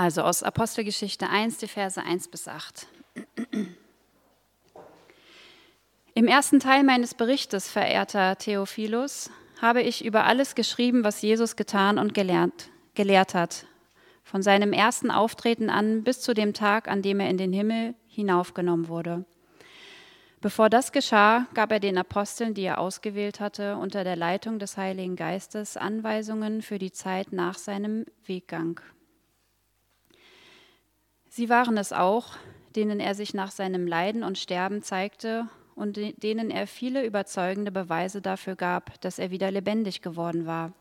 Also aus Apostelgeschichte 1, die Verse 1 bis 8. Im ersten Teil meines Berichtes, verehrter Theophilus, habe ich über alles geschrieben, was Jesus getan und gelernt, gelehrt hat, von seinem ersten Auftreten an bis zu dem Tag, an dem er in den Himmel hinaufgenommen wurde. Bevor das geschah, gab er den Aposteln, die er ausgewählt hatte, unter der Leitung des Heiligen Geistes Anweisungen für die Zeit nach seinem Weggang. Sie waren es auch, denen er sich nach seinem Leiden und Sterben zeigte und denen er viele überzeugende Beweise dafür gab, dass er wieder lebendig geworden war.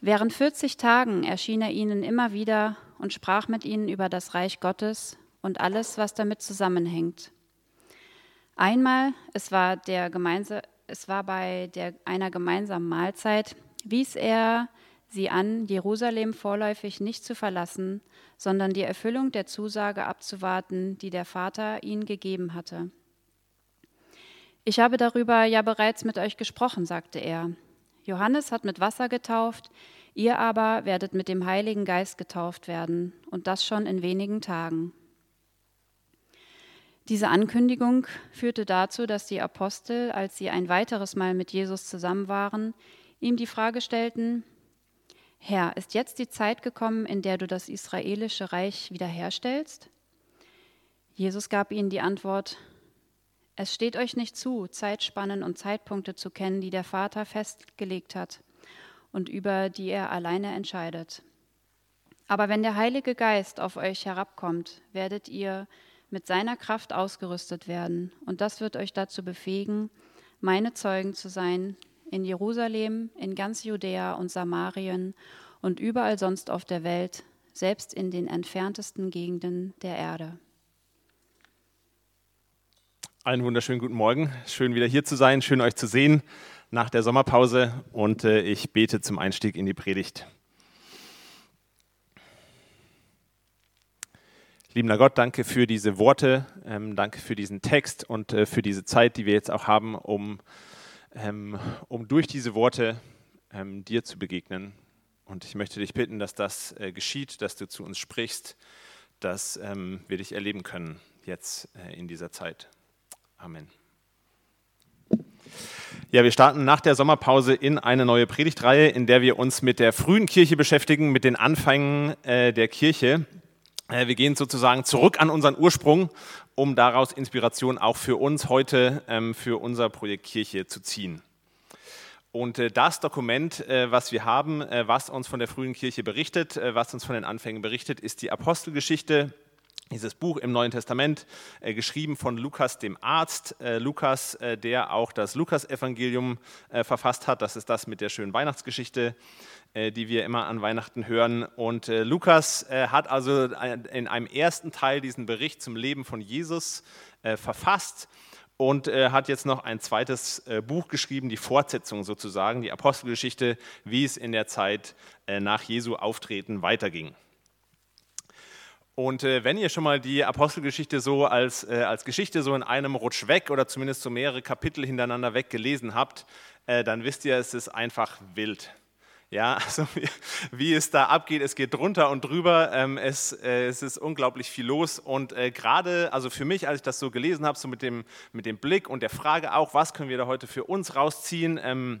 Während 40 Tagen erschien er ihnen immer wieder und sprach mit ihnen über das Reich Gottes und alles, was damit zusammenhängt. Einmal, es war, der es war bei der, einer gemeinsamen Mahlzeit, wies er sie an, Jerusalem vorläufig nicht zu verlassen, sondern die Erfüllung der Zusage abzuwarten, die der Vater ihnen gegeben hatte. Ich habe darüber ja bereits mit euch gesprochen, sagte er. Johannes hat mit Wasser getauft, ihr aber werdet mit dem Heiligen Geist getauft werden, und das schon in wenigen Tagen. Diese Ankündigung führte dazu, dass die Apostel, als sie ein weiteres Mal mit Jesus zusammen waren, ihm die Frage stellten, Herr, ist jetzt die Zeit gekommen, in der du das israelische Reich wiederherstellst? Jesus gab ihnen die Antwort, es steht euch nicht zu, Zeitspannen und Zeitpunkte zu kennen, die der Vater festgelegt hat und über die er alleine entscheidet. Aber wenn der Heilige Geist auf euch herabkommt, werdet ihr mit seiner Kraft ausgerüstet werden, und das wird euch dazu befähigen, meine Zeugen zu sein in Jerusalem, in ganz Judäa und Samarien und überall sonst auf der Welt, selbst in den entferntesten Gegenden der Erde. Einen wunderschönen guten Morgen. Schön wieder hier zu sein, schön euch zu sehen nach der Sommerpause und äh, ich bete zum Einstieg in die Predigt. Liebender Gott, danke für diese Worte, ähm, danke für diesen Text und äh, für diese Zeit, die wir jetzt auch haben, um ähm, um durch diese Worte ähm, dir zu begegnen. Und ich möchte dich bitten, dass das äh, geschieht, dass du zu uns sprichst, dass ähm, wir dich erleben können jetzt äh, in dieser Zeit. Amen. Ja, wir starten nach der Sommerpause in eine neue Predigtreihe, in der wir uns mit der frühen Kirche beschäftigen, mit den Anfängen äh, der Kirche. Äh, wir gehen sozusagen zurück an unseren Ursprung um daraus Inspiration auch für uns heute, ähm, für unser Projekt Kirche zu ziehen. Und äh, das Dokument, äh, was wir haben, was uns von der frühen Kirche berichtet, was uns von den Anfängen berichtet, ist die Apostelgeschichte, dieses Buch im Neuen Testament, geschrieben von Lukas dem Arzt. Lukas, der auch das Lukasevangelium verfasst hat. Das ist das mit der schönen Weihnachtsgeschichte. Äh, die wir immer an Weihnachten hören. Und äh, Lukas äh, hat also in einem ersten Teil diesen Bericht zum Leben von Jesus verfasst und hat jetzt noch ein zweites Buch geschrieben, die Fortsetzung sozusagen, die Apostelgeschichte, wie es in der Zeit nach Jesu Auftreten weiterging. Und äh, wenn ihr schon mal die Apostelgeschichte so als, äh, als Geschichte so in einem Rutsch weg oder zumindest so mehrere Kapitel hintereinander weg gelesen habt, äh, dann wisst ihr, es ist einfach wild. Ja, also wie, wie, es da abgeht, es geht drunter und drüber, ähm, es, äh, es ist unglaublich viel los und äh, gerade, also für mich, als ich das so gelesen habe, so mit dem, mit dem Blick und der Frage auch, was können wir da heute für uns rausziehen, ähm,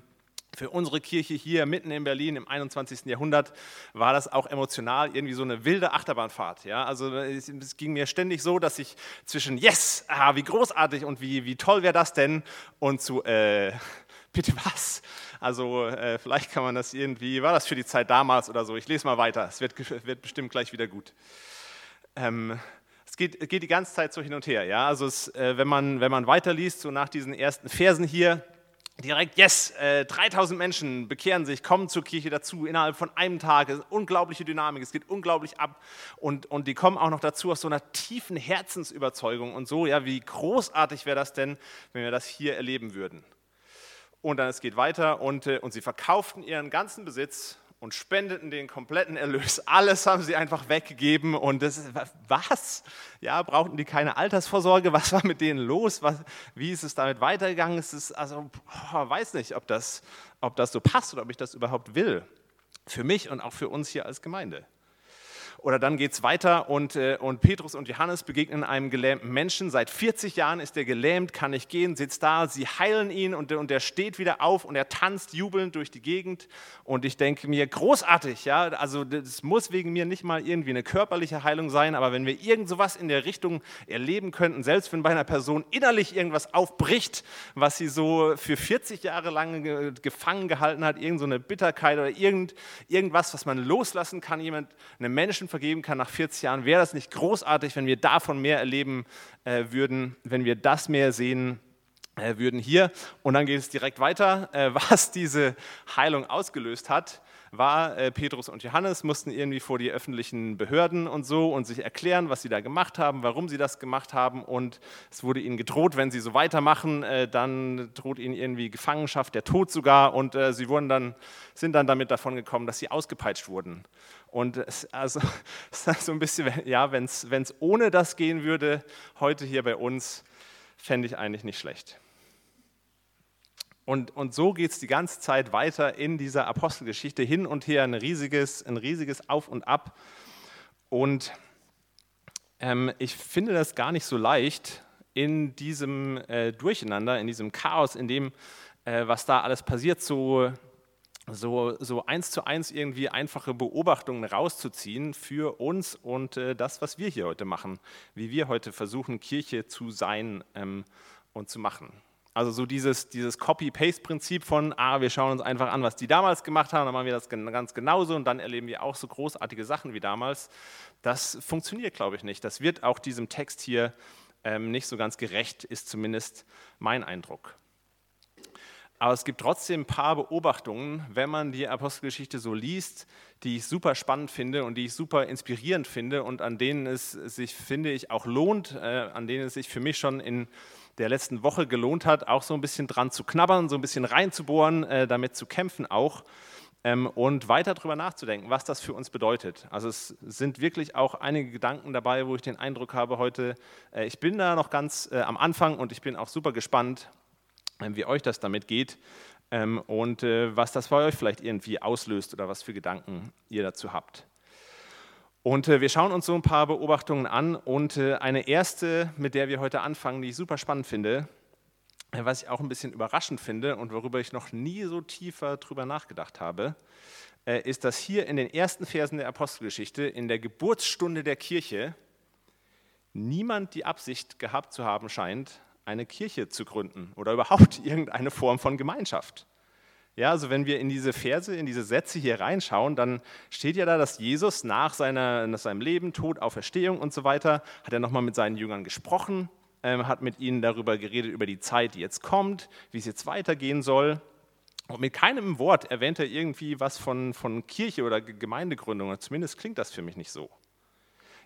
für unsere Kirche hier mitten in Berlin im 21. Jahrhundert war das auch emotional irgendwie so eine wilde Achterbahnfahrt. Ja? Also es, es ging mir ständig so, dass ich zwischen Yes, ah, wie großartig und wie, wie toll wäre das denn und zu äh, Bitte was? Also äh, vielleicht kann man das irgendwie, war das für die Zeit damals oder so? Ich lese mal weiter, es wird, wird bestimmt gleich wieder gut. Ähm, es geht, geht, die ganze Zeit so hin und her. Ja? Also es, äh, wenn, man, wenn man weiterliest, so nach diesen ersten Versen hier, direkt, yes, äh, 3000 Menschen bekehren sich, kommen zur Kirche dazu innerhalb von einem Tag. Es ist unglaubliche Dynamik, es geht unglaublich ab. Und, und die kommen auch noch dazu aus so einer tiefen Herzensüberzeugung und so, ja, wie großartig wäre das denn, wenn wir das hier erleben würden. Und dann es geht weiter und, äh, und sie verkauften ihren ganzen Besitz und spendeten den kompletten Erlös. Alles haben sie einfach weggegeben und das ist, was? Ja, brauchten die keine Altersvorsorge? Was war mit denen los? Was, wie ist es damit weitergegangen? Es ist also, weiß nicht, ob das, ob das so passt oder ob ich das überhaupt will. Für mich und auch für uns hier als Gemeinde. Oder dann geht es weiter und, äh, und Petrus und Johannes begegnen einem gelähmten Menschen. Seit 40 Jahren ist er gelähmt, kann nicht gehen, sitzt da. Sie heilen ihn und, und er steht wieder auf und er tanzt jubelnd durch die Gegend. Und ich denke mir, großartig, ja. Also, das muss wegen mir nicht mal irgendwie eine körperliche Heilung sein, aber wenn wir irgend sowas in der Richtung erleben könnten, selbst wenn bei einer Person innerlich irgendwas aufbricht, was sie so für 40 Jahre lang gefangen gehalten hat, irgendeine so Bitterkeit oder irgend, irgendwas, was man loslassen kann, jemand einem Menschen vergeben kann nach 40 Jahren, wäre das nicht großartig, wenn wir davon mehr erleben äh, würden, wenn wir das mehr sehen äh, würden hier. Und dann geht es direkt weiter, äh, was diese Heilung ausgelöst hat war, äh, Petrus und Johannes mussten irgendwie vor die öffentlichen Behörden und so und sich erklären, was sie da gemacht haben, warum sie das gemacht haben. Und es wurde ihnen gedroht, wenn sie so weitermachen, äh, dann droht ihnen irgendwie Gefangenschaft, der Tod sogar. Und äh, sie wurden dann, sind dann damit davon gekommen, dass sie ausgepeitscht wurden. Und es, also, es ist so ein bisschen, ja, wenn es ohne das gehen würde, heute hier bei uns, fände ich eigentlich nicht schlecht. Und, und so geht es die ganze Zeit weiter in dieser Apostelgeschichte hin und her, ein riesiges, ein riesiges Auf und Ab. Und ähm, ich finde das gar nicht so leicht in diesem äh, Durcheinander, in diesem Chaos, in dem, äh, was da alles passiert, so, so, so eins zu eins irgendwie einfache Beobachtungen rauszuziehen für uns und äh, das, was wir hier heute machen, wie wir heute versuchen, Kirche zu sein ähm, und zu machen. Also so dieses, dieses Copy-Paste-Prinzip von, ah, wir schauen uns einfach an, was die damals gemacht haben, dann machen wir das ganz genauso und dann erleben wir auch so großartige Sachen wie damals. Das funktioniert, glaube ich, nicht. Das wird auch diesem Text hier ähm, nicht so ganz gerecht, ist zumindest mein Eindruck. Aber es gibt trotzdem ein paar Beobachtungen, wenn man die Apostelgeschichte so liest, die ich super spannend finde und die ich super inspirierend finde und an denen es sich, finde ich, auch lohnt, äh, an denen es sich für mich schon in der letzten Woche gelohnt hat, auch so ein bisschen dran zu knabbern, so ein bisschen reinzubohren, äh, damit zu kämpfen auch ähm, und weiter darüber nachzudenken, was das für uns bedeutet. Also es sind wirklich auch einige Gedanken dabei, wo ich den Eindruck habe heute, äh, ich bin da noch ganz äh, am Anfang und ich bin auch super gespannt, wie euch das damit geht ähm, und äh, was das bei euch vielleicht irgendwie auslöst oder was für Gedanken ihr dazu habt. Und äh, wir schauen uns so ein paar Beobachtungen an und äh, eine erste, mit der wir heute anfangen, die ich super spannend finde, was ich auch ein bisschen überraschend finde und worüber ich noch nie so tiefer drüber nachgedacht habe, ist, dass hier in den ersten Versen der Apostelgeschichte, in der Geburtsstunde der Kirche, niemand die Absicht gehabt zu haben scheint, eine Kirche zu gründen oder überhaupt irgendeine Form von Gemeinschaft. Ja, also wenn wir in diese Verse, in diese Sätze hier reinschauen, dann steht ja da, dass Jesus nach, seiner, nach seinem Leben, Tod, Auferstehung und so weiter, hat er nochmal mit seinen Jüngern gesprochen, ähm, hat mit ihnen darüber geredet, über die Zeit, die jetzt kommt, wie es jetzt weitergehen soll. Und mit keinem Wort erwähnt er irgendwie was von, von Kirche oder Gemeindegründung, zumindest klingt das für mich nicht so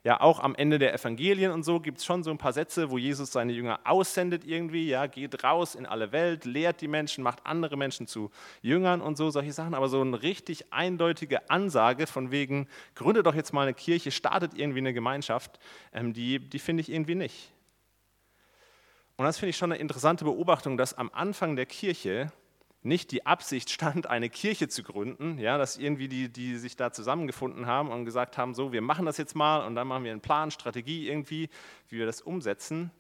ja auch am Ende der Evangelien und so gibt es schon so ein paar Sätze, wo Jesus seine Jünger aussendet irgendwie, ja, geht raus in alle Welt, lehrt die Menschen, macht andere Menschen zu Jüngern und so, solche Sachen. Aber so eine richtig eindeutige Ansage von wegen, gründet doch jetzt mal eine Kirche, startet irgendwie eine Gemeinschaft, ähm, die, die finde ich irgendwie nicht. Und das finde ich schon eine interessante Beobachtung, dass am Anfang der Kirche nicht die Absicht stand, eine Kirche zu gründen, ja, dass irgendwie die, die sich da zusammengefunden haben und gesagt haben, so, wir machen das jetzt mal und dann machen wir einen Plan, Strategie irgendwie, wie wir das umsetzen,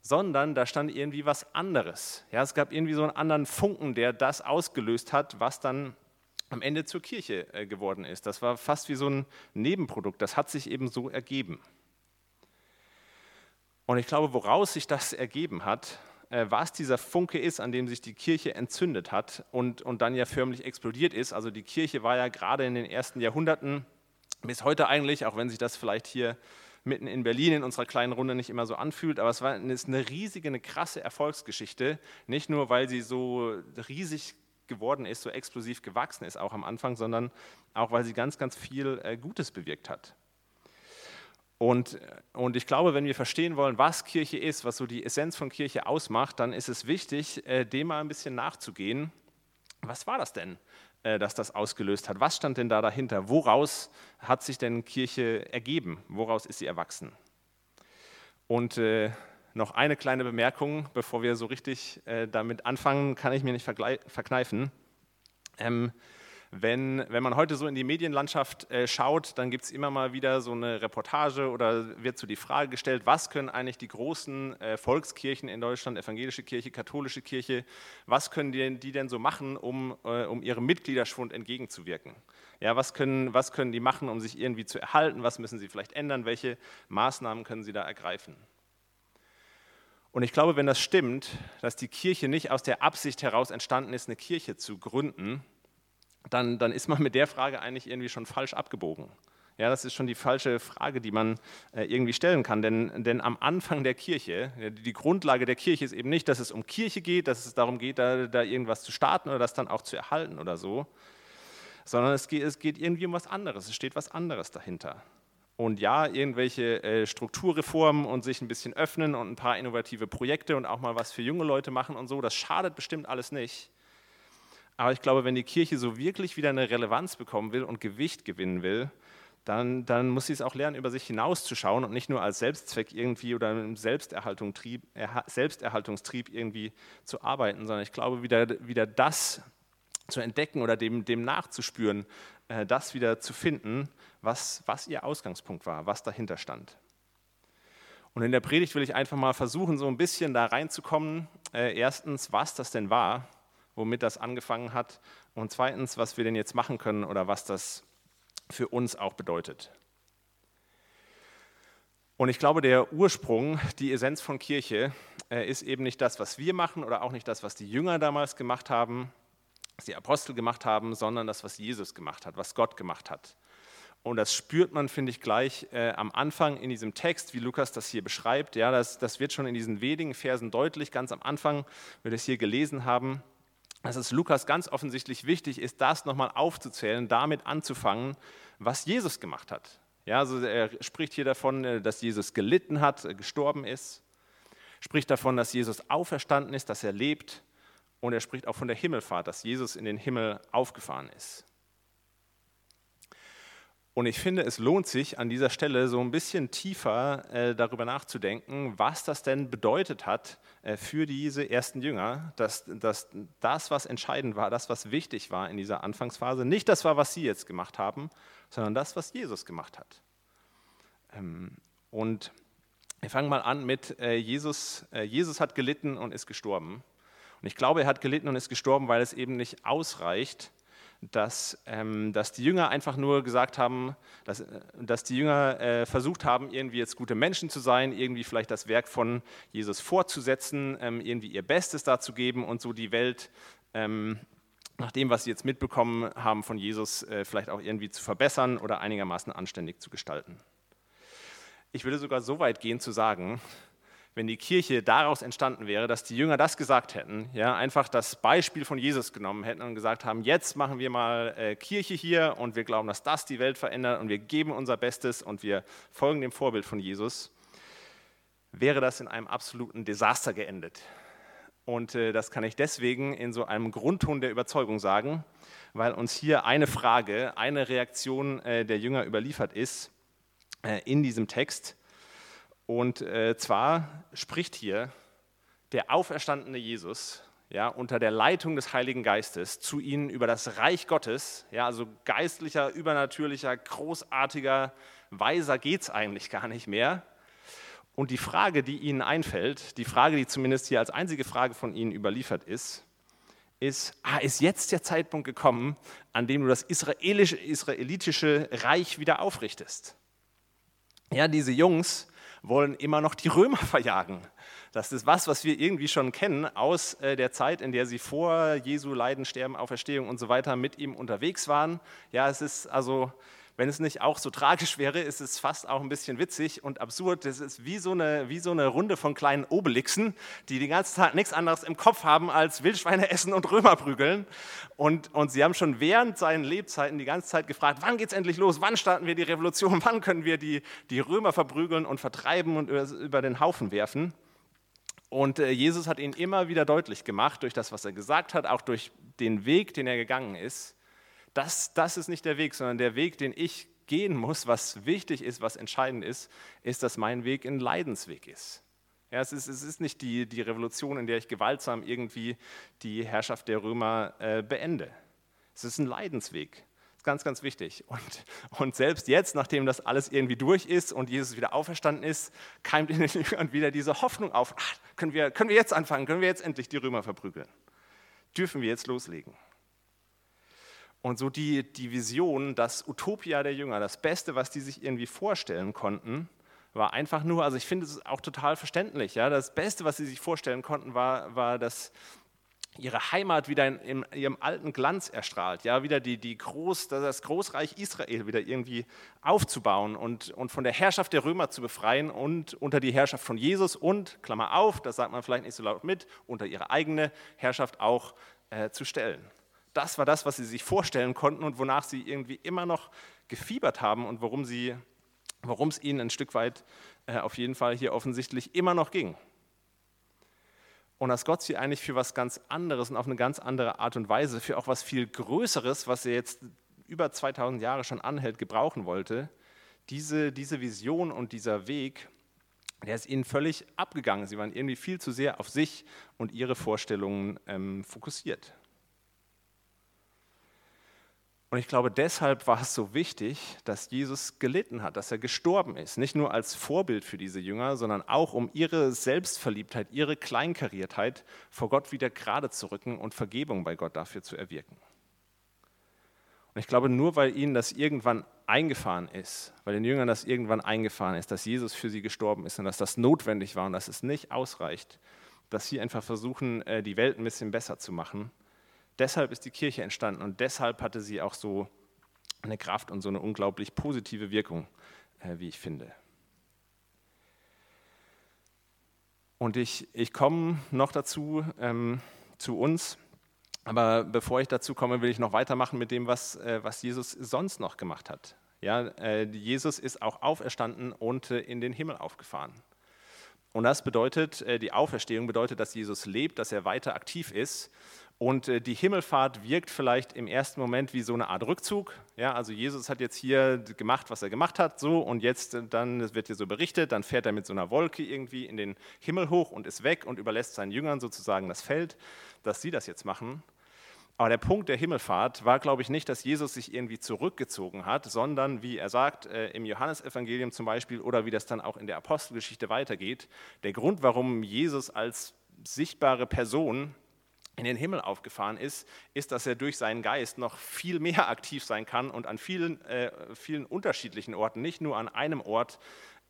sondern da stand irgendwie was anderes. Ja, es gab irgendwie so einen anderen Funken, der das ausgelöst hat, was dann am Ende zur Kirche äh, geworden ist. Das war fast wie so ein Nebenprodukt, das hat sich eben so ergeben. Und ich glaube, woraus sich das ergeben hat, was dieser Funke ist, an dem sich die Kirche entzündet hat und, und dann ja förmlich explodiert ist. Also die Kirche war ja gerade in den ersten Jahrhunderten bis heute eigentlich, auch wenn sich das vielleicht hier mitten in Berlin in unserer kleinen Runde nicht immer so anfühlt, aber es war ist eine riesige, eine krasse Erfolgsgeschichte, nicht nur weil sie so riesig geworden ist, so explosiv gewachsen ist auch am Anfang, sondern auch weil sie ganz, ganz viel äh, Gutes bewirkt hat. Und, und ich glaube, wenn wir verstehen wollen, was Kirche ist, was so die Essenz von Kirche ausmacht, dann ist es wichtig, äh, dem mal ein bisschen nachzugehen. Was war das denn, äh, dass das ausgelöst hat? Was stand denn da dahinter? Woraus hat sich denn Kirche ergeben? Woraus ist sie erwachsen? Und äh, noch eine kleine Bemerkung, bevor wir so richtig äh, damit anfangen, kann ich mir nicht verkneifen. Ähm, Wenn, wenn man heute so in die Medienlandschaft äh, schaut, dann gibt es immer mal wieder so eine Reportage oder wird so die Frage gestellt, was können eigentlich die großen äh, Volkskirchen in Deutschland, evangelische Kirche, katholische Kirche, was können die, die denn so machen, um, äh, um ihrem Mitgliederschwund entgegenzuwirken? Ja, was, können, was können die machen, um sich irgendwie zu erhalten? Was müssen sie vielleicht ändern? Welche Maßnahmen können sie da ergreifen? Und ich glaube, wenn das stimmt, dass die Kirche nicht aus der Absicht heraus entstanden ist, eine Kirche zu gründen, dann, dann ist man mit der Frage eigentlich irgendwie schon falsch abgebogen. Ja, das ist schon die falsche Frage, die man äh, irgendwie stellen kann. Denn, denn am Anfang der Kirche, die Grundlage der Kirche ist eben nicht, dass es um Kirche geht, dass es darum geht, da, da irgendwas zu starten oder das dann auch zu erhalten oder so, sondern es geht, es geht irgendwie um was anderes. Es steht was anderes dahinter. Und ja, irgendwelche äh, Strukturreformen und sich ein bisschen öffnen und ein paar innovative Projekte und auch mal was für junge Leute machen und so, das schadet bestimmt alles nicht. Aber ich glaube, wenn die Kirche so wirklich wieder eine Relevanz bekommen will und Gewicht gewinnen will, dann, dann muss sie es auch lernen, über sich hinauszuschauen und nicht nur als Selbstzweck irgendwie oder im Selbsterhaltungstrieb, Selbsterhaltungstrieb irgendwie zu arbeiten, sondern ich glaube, wieder, wieder das zu entdecken oder dem, dem nachzuspüren, äh, das wieder zu finden, was, was ihr Ausgangspunkt war, was dahinter stand. Und in der Predigt will ich einfach mal versuchen, so ein bisschen da reinzukommen. Äh, erstens, was das denn war womit das angefangen hat und zweitens, was wir denn jetzt machen können oder was das für uns auch bedeutet. Und ich glaube, der Ursprung, die Essenz von Kirche, äh, ist eben nicht das, was wir machen oder auch nicht das, was die Jünger damals gemacht haben, was die Apostel gemacht haben, sondern das, was Jesus gemacht hat, was Gott gemacht hat. Und das spürt man, finde ich, gleich äh, am Anfang in diesem Text, wie Lukas das hier beschreibt. Ja, das, das wird schon in diesen wenigen Versen deutlich, ganz am Anfang, wir das hier gelesen haben dass es Lukas ganz offensichtlich wichtig ist, das nochmal aufzuzählen, damit anzufangen, was Jesus gemacht hat. Ja, also er spricht hier davon, äh, dass Jesus gelitten hat, äh, gestorben ist, spricht davon, dass Jesus auferstanden ist, dass er lebt und er spricht auch von der Himmelfahrt, dass Jesus in den Himmel aufgefahren ist. Und ich finde, es lohnt sich an dieser Stelle so ein bisschen tiefer äh, darüber nachzudenken, was das denn bedeutet hat äh, für diese ersten Jünger, dass, dass das, was entscheidend war, das, was wichtig war in dieser Anfangsphase, nicht das war, was sie jetzt gemacht haben, sondern das, was Jesus gemacht hat. Ähm, und wir fangen mal an mit äh, Jesus. Äh, Jesus hat gelitten und ist gestorben. Und ich glaube, er hat gelitten und ist gestorben, weil es eben nicht ausreicht, dass, ähm, dass die Jünger einfach nur gesagt haben, dass, äh, dass die Jünger äh, versucht haben, irgendwie jetzt gute Menschen zu sein, irgendwie vielleicht das Werk von Jesus fortzusetzen, ähm, irgendwie ihr Bestes dazu geben und so die Welt ähm, nach dem, was sie jetzt mitbekommen haben von Jesus, äh, vielleicht auch irgendwie zu verbessern oder einigermaßen anständig zu gestalten. Ich würde sogar so weit gehen zu sagen, wenn die Kirche daraus entstanden wäre, dass die Jünger das gesagt hätten, ja, einfach das Beispiel von Jesus genommen hätten und gesagt haben, jetzt machen wir mal äh, Kirche hier und wir glauben, dass das die Welt verändert und wir geben unser Bestes und wir folgen dem Vorbild von Jesus, wäre das in einem absoluten Desaster geendet. Und äh, das kann ich deswegen in so einem Grundton der Überzeugung sagen, weil uns hier eine Frage, eine Reaktion äh, der Jünger überliefert ist äh, in diesem Text und äh, zwar spricht hier der auferstandene Jesus ja, unter der Leitung des Heiligen Geistes zu ihnen über das Reich Gottes, ja, also geistlicher, übernatürlicher, großartiger, weiser geht es eigentlich gar nicht mehr. Und die Frage, die ihnen einfällt, die Frage, die zumindest hier als einzige Frage von ihnen überliefert ist, ist, ah, ist jetzt der Zeitpunkt gekommen, an dem du das israelische, israelitische Reich wieder aufrichtest? Ja, diese Jungs, wollen immer noch die Römer verjagen. Das ist was, was wir irgendwie schon kennen aus äh, der Zeit, in der sie vor Jesu Leiden, Sterben, Auferstehung und so weiter mit ihm unterwegs waren. Ja, es ist also wenn es nicht auch so tragisch wäre, ist es fast auch ein bisschen witzig und absurd. Es ist wie so eine, wie so eine Runde von kleinen Obelixen, die den ganzen Tag nichts anderes im Kopf haben als Wildschweine essen und Römer prügeln. Und, und sie haben schon während seinen Lebzeiten die ganze Zeit gefragt, wann geht es endlich los? Wann starten wir die Revolution? Wann können wir die, die Römer verprügeln und vertreiben und über, über den Haufen werfen? Und äh, Jesus hat ihnen immer wieder deutlich gemacht, durch das, was er gesagt hat, auch durch den Weg, den er gegangen ist, das, das ist nicht der Weg, sondern der Weg, den ich gehen muss, was wichtig ist, was entscheidend ist, ist, dass mein Weg ein Leidensweg ist. Ja, es, ist es ist nicht die, die Revolution, in der ich gewaltsam irgendwie die Herrschaft der Römer äh, beende, Es ist ein Leidensweg. Ganz, ganz wichtig. Und, und selbst jetzt, nachdem das alles irgendwie durch ist und Jesus wieder auferstanden ist, keimt in den Jüngern wieder diese Hoffnung auf. Ach, können, wir, können wir jetzt anfangen? Können wir jetzt endlich die Römer verprügeln? Dürfen wir jetzt loslegen? Und so die, die Vision, das Utopia der Jünger, das Beste, was die sich irgendwie vorstellen konnten, war einfach nur, also ich finde es auch total verständlich, ja, das Beste, was sie sich vorstellen konnten, war, war dass ihre Heimat wieder in, in, ihrem alten Glanz erstrahlt, ja, wieder die, die Groß, das Großreich Israel wieder irgendwie aufzubauen und, und von der Herrschaft der Römer zu befreien und unter die Herrschaft von Jesus und, Klammer auf, das sagt man vielleicht nicht so laut mit, unter ihre eigene Herrschaft auch äh, zu stellen. Das war das, was sie sich vorstellen konnten und wonach sie irgendwie immer noch gefiebert haben und worum, sie, worum es ihnen ein Stück weit äh, auf jeden Fall hier offensichtlich immer noch ging. Und dass Gott sie eigentlich für was ganz anderes und auf eine ganz andere Art und Weise, für auch was viel Größeres, was er jetzt über 2000 Jahre schon anhält, gebrauchen wollte, diese, diese Vision und dieser Weg, der ist ihnen völlig abgegangen. Sie waren irgendwie viel zu sehr auf sich und ihre Vorstellungen ähm, fokussiert. Und ich glaube, deshalb war es so wichtig, dass Jesus gelitten hat, dass er gestorben ist. Nicht nur als Vorbild für diese Jünger, sondern auch um ihre Selbstverliebtheit, ihre Kleinkariertheit vor Gott wieder gerade zu rücken und Vergebung bei Gott dafür zu erwirken. Und ich glaube, nur weil ihnen das irgendwann eingefahren ist, weil den Jüngern das irgendwann eingefahren ist, dass Jesus für sie gestorben ist und dass das notwendig war und dass es nicht ausreicht, dass sie einfach versuchen, äh, die Welt ein bisschen besser zu machen, Deshalb ist die Kirche entstanden und deshalb hatte sie auch so eine Kraft und so eine unglaublich positive Wirkung, äh, wie ich finde. Und ich, ich komme noch dazu, ähm, zu uns, aber bevor ich dazu komme, will ich noch weitermachen mit dem, was, äh, was Jesus sonst noch gemacht hat. Ja, äh, Jesus ist auch auferstanden und äh, in den Himmel aufgefahren. Und das bedeutet, äh, die Auferstehung bedeutet, dass Jesus lebt, dass er weiter aktiv ist und äh, die Himmelfahrt wirkt vielleicht im ersten Moment wie so eine Art Rückzug. Ja, also Jesus hat jetzt hier gemacht, was er gemacht hat, so und jetzt äh, dann wird hier so berichtet, dann fährt er mit so einer Wolke irgendwie in den Himmel hoch und ist weg und überlässt seinen Jüngern sozusagen das Feld, dass sie das jetzt machen. Aber der Punkt der Himmelfahrt war, glaube ich, nicht, dass Jesus sich irgendwie zurückgezogen hat, sondern, wie er sagt, äh, im Johannesevangelium zum Beispiel oder wie das dann auch in der Apostelgeschichte weitergeht, der Grund, warum Jesus als sichtbare Person in den Himmel aufgefahren ist, ist, dass er durch seinen Geist noch viel mehr aktiv sein kann und an vielen, äh, vielen unterschiedlichen Orten, nicht nur an einem Ort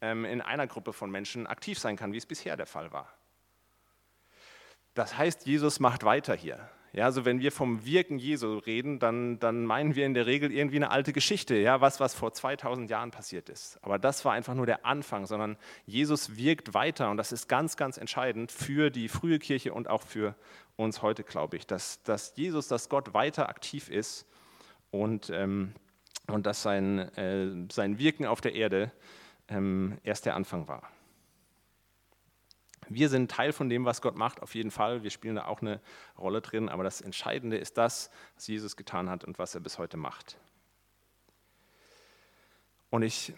ähm, in einer Gruppe von Menschen aktiv sein kann, wie es bisher der Fall war. Das heißt, Jesus macht weiter hier. Ja, also wenn wir vom Wirken Jesu reden, dann, dann meinen wir in der Regel irgendwie eine alte Geschichte, ja, was, was vor 2000 Jahren passiert ist. Aber das war einfach nur der Anfang, sondern Jesus wirkt weiter und das ist ganz, ganz entscheidend für die frühe Kirche und auch für uns heute, glaube ich, dass, dass Jesus, dass Gott weiter aktiv ist und, ähm, und dass sein, äh, sein Wirken auf der Erde ähm, erst der Anfang war. Wir sind Teil von dem, was Gott macht, auf jeden Fall. Wir spielen da auch eine Rolle drin, aber das Entscheidende ist das, was Jesus getan hat und was er bis heute macht. Und ich,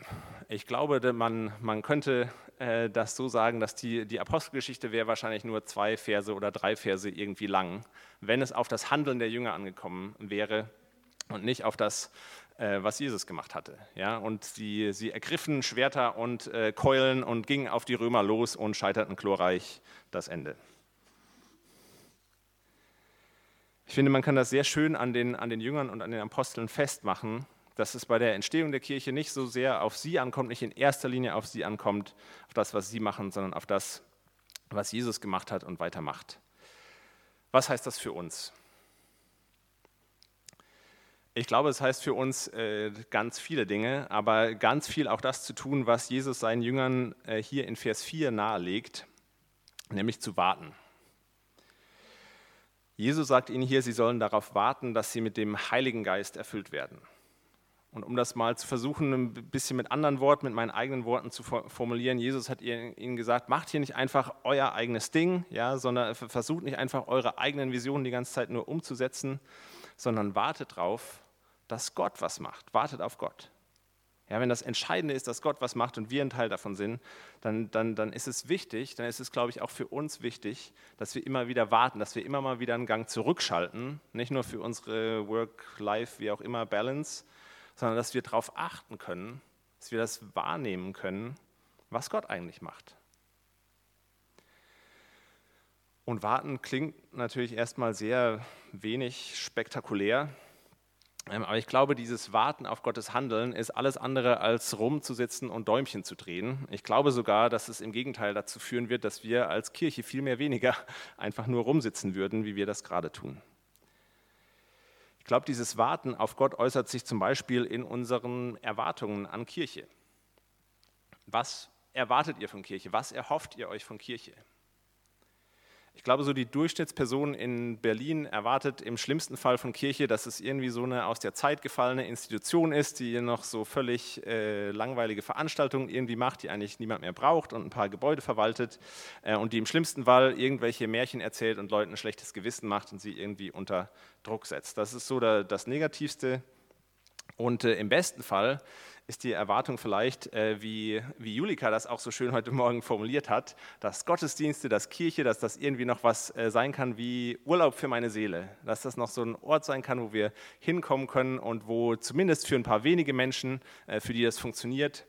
ich glaube, man, man könnte äh, das so sagen, dass die, die Apostelgeschichte wäre wahrscheinlich nur zwei Verse oder drei Verse irgendwie lang, wenn es auf das Handeln der Jünger angekommen wäre und nicht auf das, äh, was Jesus gemacht hatte. Ja? Und sie, sie ergriffen Schwerter und äh, Keulen und gingen auf die Römer los und scheiterten glorreich das Ende. Ich finde, man kann das sehr schön an den, an den Jüngern und an den Aposteln festmachen, dass es bei der Entstehung der Kirche nicht so sehr auf sie ankommt, nicht in erster Linie auf sie ankommt, auf das, was sie machen, sondern auf das, was Jesus gemacht hat und weitermacht. Was heißt das für uns? Ich glaube, es heißt für uns äh, ganz viele Dinge, aber ganz viel auch das zu tun, was Jesus seinen Jüngern äh, hier in Vers 4 nahelegt, nämlich zu warten. Jesus sagt ihnen hier, sie sollen darauf warten, dass sie mit dem Heiligen Geist erfüllt werden. Und um das mal zu versuchen, ein bisschen mit anderen Worten, mit meinen eigenen Worten zu formulieren, Jesus hat ihnen gesagt, macht hier nicht einfach euer eigenes Ding, ja, sondern versucht nicht einfach eure eigenen Visionen die ganze Zeit nur umzusetzen, sondern wartet darauf, dass Gott was macht. Wartet auf Gott. ja, wenn das Entscheidende ist, dass Gott was macht und wir ein Teil davon sind, dann, dann, dann ist es wichtig, dann ist es, glaube ich, auch für uns wichtig, dass wir immer wieder warten, dass wir immer mal wieder einen Gang zurückschalten, nicht nur für unsere Work-Life, wie auch immer, Balance, sondern dass wir darauf achten können, dass wir das wahrnehmen können, was Gott eigentlich macht. Und warten klingt natürlich erstmal sehr wenig spektakulär, ähm, aber ich glaube, dieses Warten auf Gottes Handeln ist alles andere als rumzusitzen und Däumchen zu drehen. Ich glaube sogar, dass es im Gegenteil dazu führen wird, dass wir als Kirche viel mehr weniger einfach nur rumsitzen würden, wie wir das gerade tun. Ich glaube, dieses Warten auf Gott äußert sich zum Beispiel in unseren Erwartungen an Kirche. Was erwartet ihr von Kirche? Was erhofft ihr euch von Kirche? Ich glaube, so die Durchschnittsperson in Berlin erwartet im schlimmsten Fall von Kirche, dass es irgendwie so eine aus der Zeit gefallene Institution ist, die noch so völlig äh, langweilige Veranstaltungen irgendwie macht, die eigentlich niemand mehr braucht und ein paar Gebäude verwaltet äh, und die im schlimmsten Fall irgendwelche Märchen erzählt und Leuten ein schlechtes Gewissen macht und sie irgendwie unter Druck setzt. Das ist so der, das Negativste. Und äh, im besten Fall ist die Erwartung vielleicht, äh, wie, wie Julika das auch so schön heute Morgen formuliert hat, dass Gottesdienste, dass Kirche, dass das irgendwie noch was äh, sein kann wie Urlaub für meine Seele, dass das noch so ein Ort sein kann, wo wir hinkommen können und wo zumindest für ein paar wenige Menschen, äh, für die das funktioniert,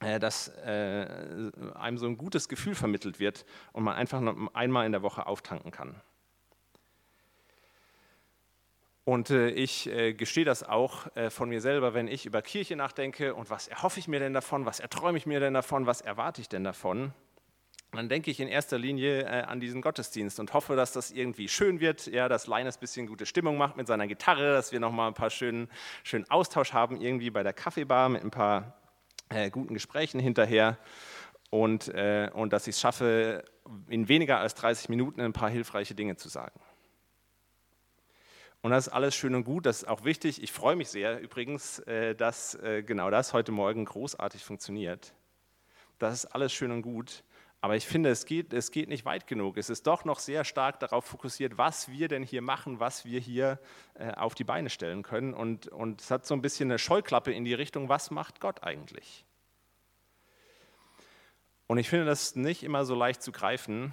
äh, dass äh, einem so ein gutes Gefühl vermittelt wird und man einfach noch einmal in der Woche auftanken kann. Und äh, ich äh, gestehe das auch äh, von mir selber, wenn ich über Kirche nachdenke und was erhoffe ich mir denn davon, was erträume ich mir denn davon, was erwarte ich denn davon, dann denke ich in erster Linie an diesen Gottesdienst und hoffe, dass das irgendwie schön wird, ja, dass Leines ein bisschen gute Stimmung macht mit seiner Gitarre, dass wir nochmal ein paar schönen, schönen Austausch haben, irgendwie bei der Kaffeebar mit ein paar guten Gesprächen hinterher und, und dass ich es schaffe, in weniger als 30 Minuten ein paar hilfreiche Dinge zu sagen. Und das ist alles schön und gut, das ist auch wichtig. Ich freue mich sehr übrigens, äh, dass äh, genau das heute Morgen großartig funktioniert. Das ist alles schön und gut. Aber ich finde, es geht, es geht nicht weit genug. Es ist doch noch sehr stark darauf fokussiert, was wir denn hier machen, was wir hier äh, auf die Beine stellen können. Und, und es hat so ein bisschen eine Scheuklappe in die Richtung, was macht Gott eigentlich? Und ich finde das nicht immer so leicht zu greifen,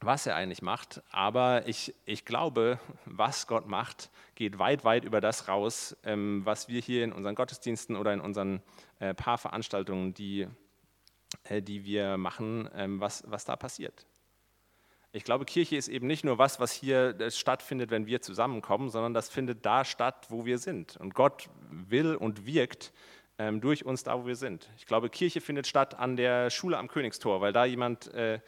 was er eigentlich macht, aber ich, ich glaube, was Gott macht, geht weit, weit über das raus, ähm, was wir hier in unseren Gottesdiensten oder in unseren äh, paar Veranstaltungen, die, äh, die wir machen, ähm, was, was da passiert. Ich glaube, Kirche ist eben nicht nur was, was hier äh, stattfindet, wenn wir zusammenkommen, sondern das findet da statt, wo wir sind. Und Gott will und wirkt ähm, durch uns da, wo wir sind. Ich glaube, Kirche findet statt an der Schule am Königstor, weil da jemand äh,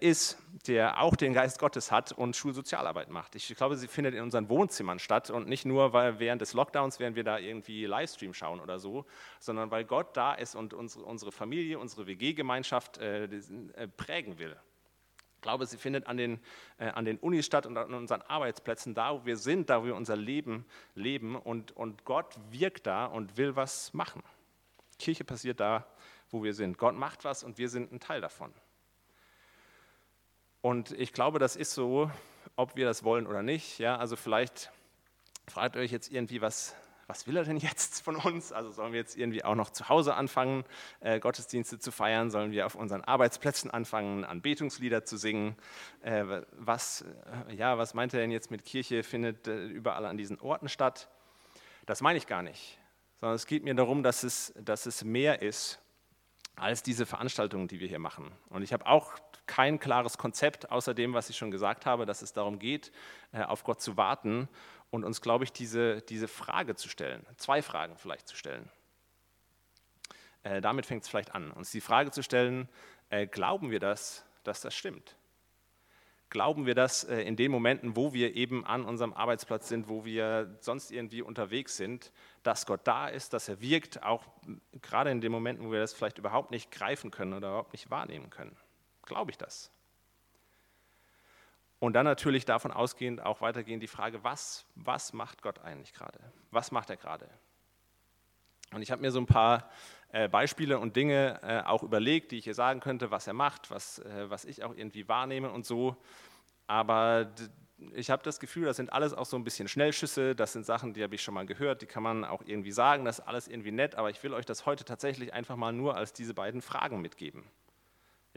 ist, der auch den Geist Gottes hat und Schulsozialarbeit macht. Ich glaube, sie findet in unseren Wohnzimmern statt und nicht nur, weil während des Lockdowns, während wir da irgendwie Livestream schauen oder so, sondern weil Gott da ist und unsere, Familie, unsere WG-Gemeinschaft äh, äh, prägen will. Ich glaube, sie findet an den, äh, an den Unis statt und an unseren Arbeitsplätzen, da wo wir sind, da wo wir unser Leben leben und, und Gott wirkt da und will was machen. Kirche passiert da, wo wir sind. Gott macht was und wir sind ein Teil davon. Und ich glaube, das ist so, ob wir das wollen oder nicht. Ja, also vielleicht fragt euch jetzt irgendwie, was, was will er denn jetzt von uns? Also sollen wir jetzt irgendwie auch noch zu Hause anfangen, äh, Gottesdienste zu feiern? Sollen wir auf unseren Arbeitsplätzen anfangen, Anbetungslieder zu singen? Äh, was, äh, ja, was meint er denn jetzt mit Kirche findet äh, überall an diesen Orten statt? Das meine ich gar nicht, sondern es geht mir darum, dass es, dass es mehr ist als diese Veranstaltungen, die wir hier machen. Und ich habe auch kein klares Konzept, außer dem, was ich schon gesagt habe, dass es darum geht, äh, auf Gott zu warten und uns, glaube ich, diese, diese Frage zu stellen, zwei Fragen vielleicht zu stellen. Äh, damit fängt es vielleicht an, uns die Frage zu stellen, äh, glauben wir das, dass das stimmt? Glauben wir das in den Momenten, wo wir eben an unserem Arbeitsplatz sind, wo wir sonst irgendwie unterwegs sind, dass Gott da ist, dass er wirkt, auch gerade in den Momenten, wo wir das vielleicht überhaupt nicht greifen können oder überhaupt nicht wahrnehmen können? Glaube ich das? Und dann natürlich davon ausgehend auch weitergehend die Frage, was, was macht Gott eigentlich gerade? Was macht er gerade? Und ich habe mir so ein paar äh, Beispiele und Dinge äh, auch überlegt, die ich hier sagen könnte, was er macht, was, äh, was ich auch irgendwie wahrnehme und so. Aber ich habe das Gefühl, das sind alles auch so ein bisschen Schnellschüsse, das sind Sachen, die habe ich schon mal gehört, die kann man auch irgendwie sagen, das ist alles irgendwie nett, aber ich will euch das heute tatsächlich einfach mal nur als diese beiden Fragen mitgeben.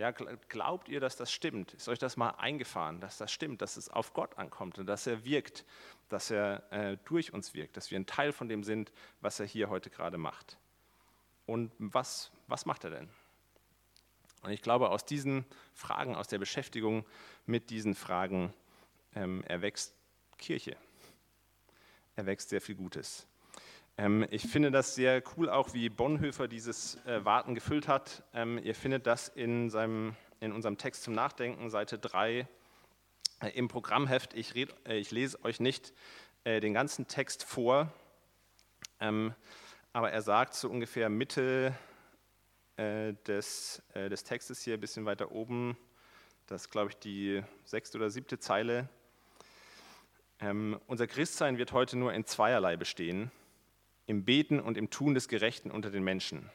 Ja, glaubt ihr, dass das stimmt? Ist euch das mal eingefahren, dass das stimmt, dass es auf Gott ankommt und dass er wirkt, dass er äh, durch uns wirkt, dass wir ein Teil von dem sind, was er hier heute gerade macht? Und was, was macht er denn? Und ich glaube, aus diesen Fragen, aus der Beschäftigung mit diesen Fragen ähm, erwächst Kirche. Erwächst sehr viel Gutes. Ähm, ich finde das sehr cool, auch wie Bonhoeffer dieses äh, Warten gefüllt hat. Ähm, ihr findet das in, seinem, in unserem Text zum Nachdenken, Seite 3 äh, im Programmheft. Ich, red, äh, ich, lese euch nicht äh, den ganzen Text vor, ähm, aber er sagt so ungefähr Mitte äh, des, äh, des Textes hier, ein bisschen weiter oben, das ist, glaube ich, die sechste oder siebte Zeile. Ähm, unser Christsein wird heute nur in zweierlei bestehen, im Beten und im Tun des Gerechten unter den Menschen.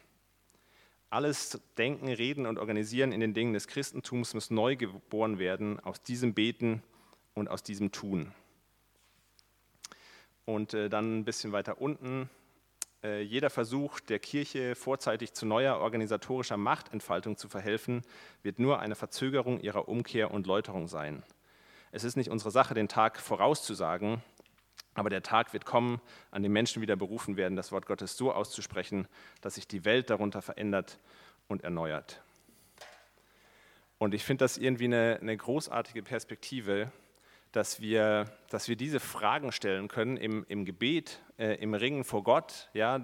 Alles Denken, Reden und Organisieren in den Dingen des Christentums muss neu geboren werden aus diesem Beten und aus diesem Tun. Und äh, dann ein bisschen weiter unten äh, jeder Versuch der Kirche, vorzeitig zu neuer organisatorischer Machtentfaltung zu verhelfen, wird nur eine Verzögerung ihrer Umkehr und Läuterung sein. Es ist nicht unsere Sache, den Tag vorauszusagen, aber der Tag wird kommen, an dem Menschen wieder berufen werden, das Wort Gottes so auszusprechen, dass sich die Welt darunter verändert und erneuert. Und ich finde das irgendwie eine, eine großartige Perspektive, dass wir, dass wir diese Fragen stellen können im, im Gebet, äh, im Ringen vor Gott. Ja,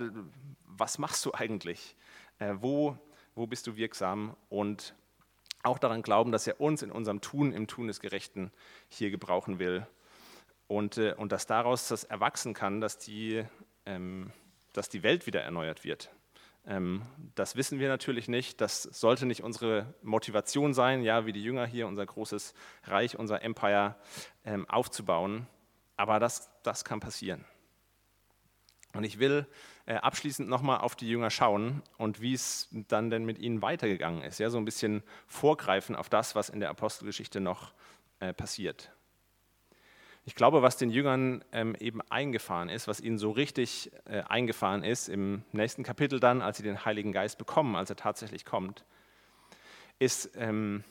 was machst du eigentlich? Äh, wo, wo bist du wirksam? Und auch daran glauben, dass er uns in unserem Tun, im Tun des Gerechten hier gebrauchen will. Und, äh, und dass daraus das erwachsen kann, dass die, ähm, dass die Welt wieder erneuert wird. Ähm, das wissen wir natürlich nicht. Das sollte nicht unsere Motivation sein, ja, wie die Jünger hier unser großes Reich, unser Empire ähm, aufzubauen. Aber das, das kann passieren. Und ich will äh, abschließend nochmal auf die Jünger schauen und wie es dann denn mit ihnen weitergegangen ist. Ja, so ein bisschen vorgreifen auf das, was in der Apostelgeschichte noch äh, passiert. Ich glaube, was den Jüngern ähm, eben eingefahren ist, was ihnen so richtig äh, eingefahren ist, im nächsten Kapitel dann, als sie den Heiligen Geist bekommen, als er tatsächlich kommt, ist, ähm,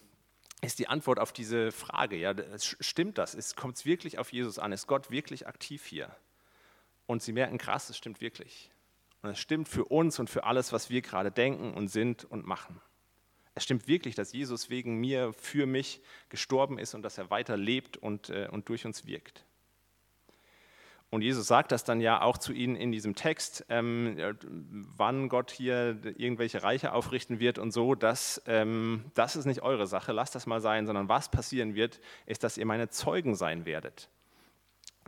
ist die Antwort auf diese Frage. Ja, stimmt das? Kommt es wirklich auf Jesus an? Ist Gott wirklich aktiv hier? Und sie merken, krass, es stimmt wirklich. Und es stimmt für uns und für alles, was wir gerade denken und sind und machen. Es stimmt wirklich, dass Jesus wegen mir, für mich gestorben ist und dass er weiter lebt und, äh, und durch uns wirkt. Und Jesus sagt das dann ja auch zu ihnen in diesem Text, ähm, wann Gott hier irgendwelche Reiche aufrichten wird und so, dass, ähm, das ist nicht eure Sache, lasst das mal sein, sondern was passieren wird, ist, dass ihr meine Zeugen sein werdet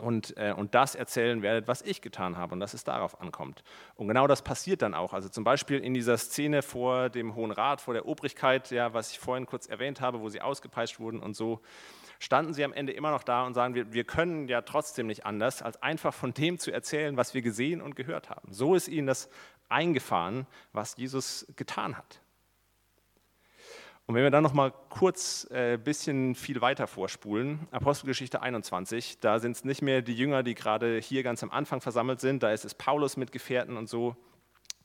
und, äh, und das erzählen werdet, was ich getan habe und dass es darauf ankommt. Und genau das passiert dann auch. Also zum Beispiel in dieser Szene vor dem Hohen Rat, vor der Obrigkeit, ja, was ich vorhin kurz erwähnt habe, wo sie ausgepeitscht wurden und so, standen sie am Ende immer noch da und sagen, wir, wir können ja trotzdem nicht anders, als einfach von dem zu erzählen, was wir gesehen und gehört haben. So ist ihnen das eingefahren, was Jesus getan hat. Und wenn wir dann noch mal kurz ein äh, bisschen viel weiter vorspulen, Apostelgeschichte 21, da sind es nicht mehr die Jünger, die gerade hier ganz am Anfang versammelt sind, da ist es Paulus mit Gefährten und so.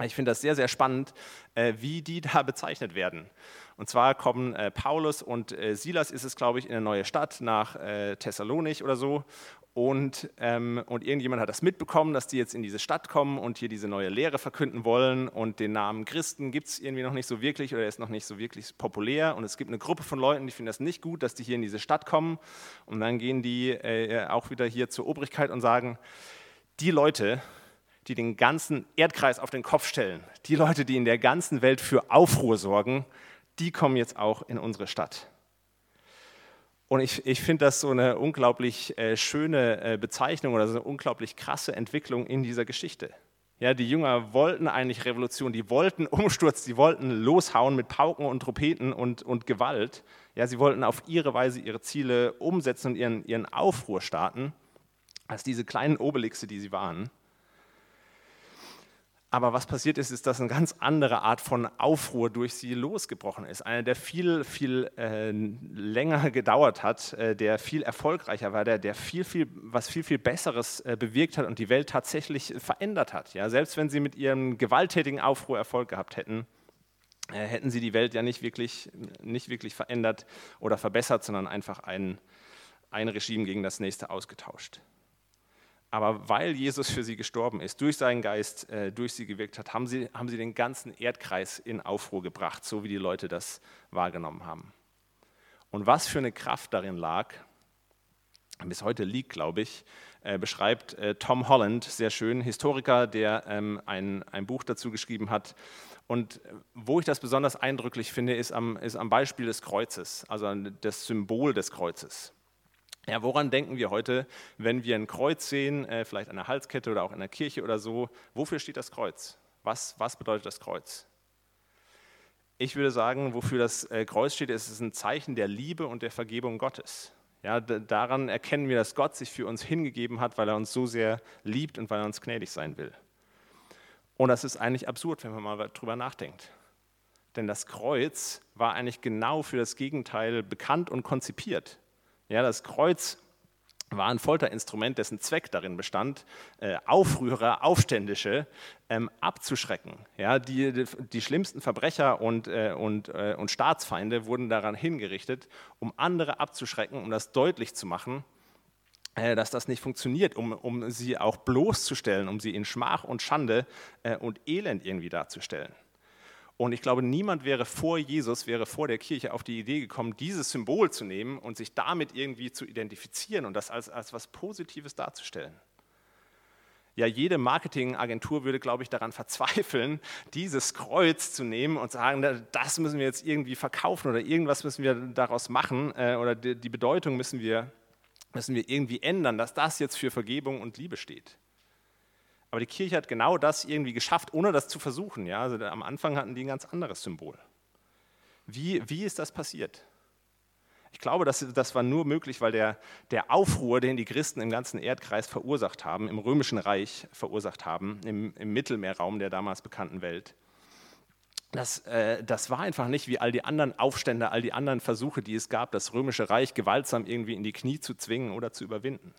Ich finde das sehr, sehr spannend, äh, wie die da bezeichnet werden. Und zwar kommen äh, Paulus und äh, Silas, ist es glaube ich, in eine neue Stadt nach äh, Thessalonich oder so. Und, ähm, und irgendjemand hat das mitbekommen, dass die jetzt in diese Stadt kommen und hier diese neue Lehre verkünden wollen. Und den Namen Christen gibt es irgendwie noch nicht so wirklich oder er ist noch nicht so wirklich populär. Und es gibt eine Gruppe von Leuten, die finden das nicht gut, dass die hier in diese Stadt kommen. Und dann gehen die äh, auch wieder hier zur Obrigkeit und sagen, die Leute, die den ganzen Erdkreis auf den Kopf stellen, die Leute, die in der ganzen Welt für Aufruhr sorgen, die kommen jetzt auch in unsere Stadt. Und ich, ich finde das so eine unglaublich äh, schöne äh, Bezeichnung oder so eine unglaublich krasse Entwicklung in dieser Geschichte. Ja, die Jünger wollten eigentlich Revolution, die wollten Umsturz, die wollten loshauen mit Pauken und Trompeten und, und Gewalt. Ja, sie wollten auf ihre Weise ihre Ziele umsetzen und ihren, ihren Aufruhr starten, als diese kleinen Obelixe, die sie waren. Aber was passiert ist, ist, dass eine ganz andere Art von Aufruhr durch sie losgebrochen ist. Einer, der viel, viel äh, länger gedauert hat, äh, der viel erfolgreicher war, der, der viel, viel, was viel, viel Besseres äh, bewirkt hat und die Welt tatsächlich verändert hat. Ja, selbst wenn sie mit ihrem gewalttätigen Aufruhr Erfolg gehabt hätten, äh, hätten sie die Welt ja nicht wirklich, nicht wirklich verändert oder verbessert, sondern einfach ein, ein Regime gegen das nächste ausgetauscht. Aber weil Jesus für sie gestorben ist, durch seinen Geist, äh, durch sie gewirkt hat, haben sie, haben sie den ganzen Erdkreis in Aufruhr gebracht, so wie die Leute das wahrgenommen haben. Und was für eine Kraft darin lag, bis heute liegt, glaube ich, äh, beschreibt äh, Tom Holland sehr schön, Historiker, der ähm, ein, ein Buch dazu geschrieben hat. Und äh, wo ich das besonders eindrücklich finde, ist am, ist am Beispiel des Kreuzes, also das Symbol des Kreuzes. Ja, woran denken wir heute, wenn wir ein Kreuz sehen, äh, vielleicht eine Halskette oder auch in der Kirche oder so? Wofür steht das Kreuz? Was, was bedeutet das Kreuz? Ich würde sagen, wofür das äh, Kreuz steht, ist es ein Zeichen der Liebe und der Vergebung Gottes. Ja, daran erkennen wir, dass Gott sich für uns hingegeben hat, weil er uns so sehr liebt und weil er uns gnädig sein will. Und das ist eigentlich absurd, wenn man mal drüber nachdenkt. Denn das Kreuz war eigentlich genau für das Gegenteil bekannt und konzipiert. Ja, das Kreuz war ein Folterinstrument, dessen Zweck darin bestand, äh, Aufrührer, Aufständische ähm, abzuschrecken. Ja, die, die schlimmsten Verbrecher und, äh, und, äh, und Staatsfeinde wurden daran hingerichtet, um andere abzuschrecken, um das deutlich zu machen, dass das nicht funktioniert, um, um sie auch bloßzustellen, um sie in Schmach und Schande und Elend irgendwie darzustellen. Und ich glaube, niemand wäre vor Jesus, wäre vor der Kirche auf die Idee gekommen, dieses Symbol zu nehmen und sich damit irgendwie zu identifizieren und das als, als was Positives darzustellen. Ja, jede Marketingagentur würde, glaube ich, daran verzweifeln, dieses Kreuz zu nehmen und sagen, das müssen wir jetzt irgendwie verkaufen oder irgendwas müssen wir daraus machen äh, oder die Bedeutung müssen wir, müssen wir irgendwie ändern, dass das jetzt für Vergebung und Liebe steht. Aber die Kirche hat genau das irgendwie geschafft, ohne das zu versuchen. Ja? Also am Anfang hatten die ein ganz anderes Symbol. Wie, wie ist das passiert? Ich glaube, das, das war nur möglich, weil der, der Aufruhr, den die Christen im ganzen Erdkreis verursacht haben, im Römischen Reich verursacht haben, im, im Mittelmeerraum der damals bekannten Welt, das, äh, das war einfach nicht wie all die anderen Aufstände, all die anderen Versuche, die es gab, das Römische Reich gewaltsam irgendwie in die Knie zu zwingen oder zu überwinden.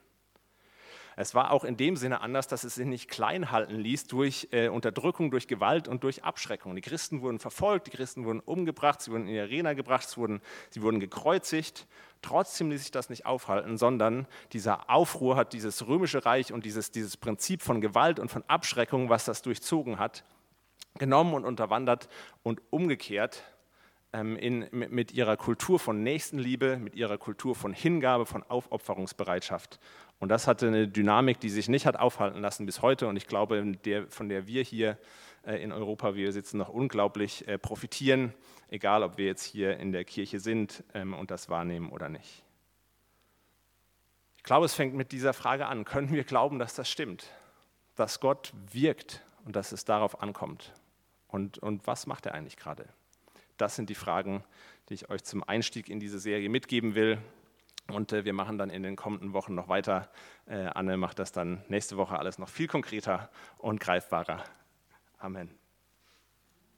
Es war auch in dem Sinne anders, dass es sich nicht klein halten ließ durch äh, Unterdrückung, durch Gewalt und durch Abschreckung. Die Christen wurden verfolgt, die Christen wurden umgebracht, sie wurden in die Arena gebracht, sie wurden, sie wurden gekreuzigt. Trotzdem ließ sich das nicht aufhalten, sondern dieser Aufruhr hat dieses römische Reich und dieses, dieses Prinzip von Gewalt und von Abschreckung, was das durchzogen hat, genommen und unterwandert und umgekehrt ähm, in, mit ihrer Kultur von Nächstenliebe, mit ihrer Kultur von Hingabe, von Aufopferungsbereitschaft und das hatte eine Dynamik, die sich nicht hat aufhalten lassen bis heute. Und ich glaube, der, von der wir hier äh, in Europa, wie wir sitzen, noch unglaublich äh, profitieren, egal ob wir jetzt hier in der Kirche sind ähm, und das wahrnehmen oder nicht. Ich glaube, es fängt mit dieser Frage an. Können wir glauben, dass das stimmt? Dass Gott wirkt und dass es darauf ankommt? Und, und was macht er eigentlich gerade? Das sind die Fragen, die ich euch zum Einstieg in diese Serie mitgeben will. Und äh, wir machen dann in den kommenden Wochen noch weiter. Äh, Anne macht das dann nächste Woche alles noch viel konkreter und greifbarer. Amen.